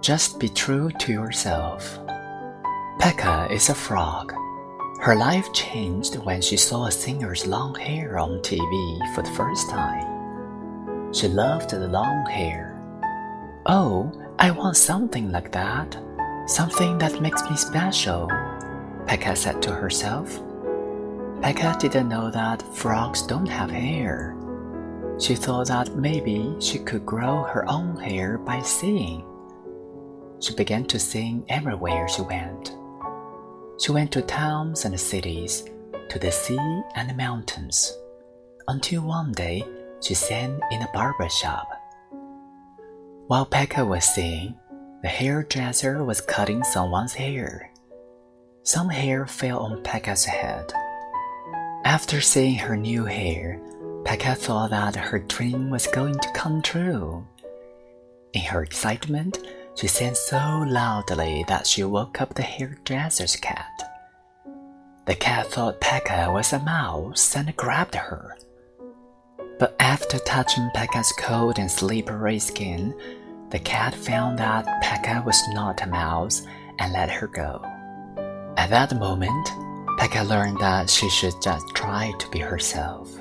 Just be true to yourself. Pekka is a frog. Her life changed when she saw a singer's long hair on TV for the first time. She loved the long hair. Oh, I want something like that. Something that makes me special, Pekka said to herself. Pekka didn't know that frogs don't have hair. She thought that maybe she could grow her own hair by singing. She began to sing everywhere she went. She went to towns and cities, to the sea and the mountains, until one day she sang in a barber shop. While Pekka was singing, the hairdresser was cutting someone's hair. Some hair fell on Pekka's head. After seeing her new hair, Pekka thought that her dream was going to come true. In her excitement, she sang so loudly that she woke up the hairdresser's cat. The cat thought Pekka was a mouse and grabbed her. But after touching Pekka's cold and slippery skin, the cat found that Pekka was not a mouse and let her go. At that moment, Pekka learned that she should just try to be herself.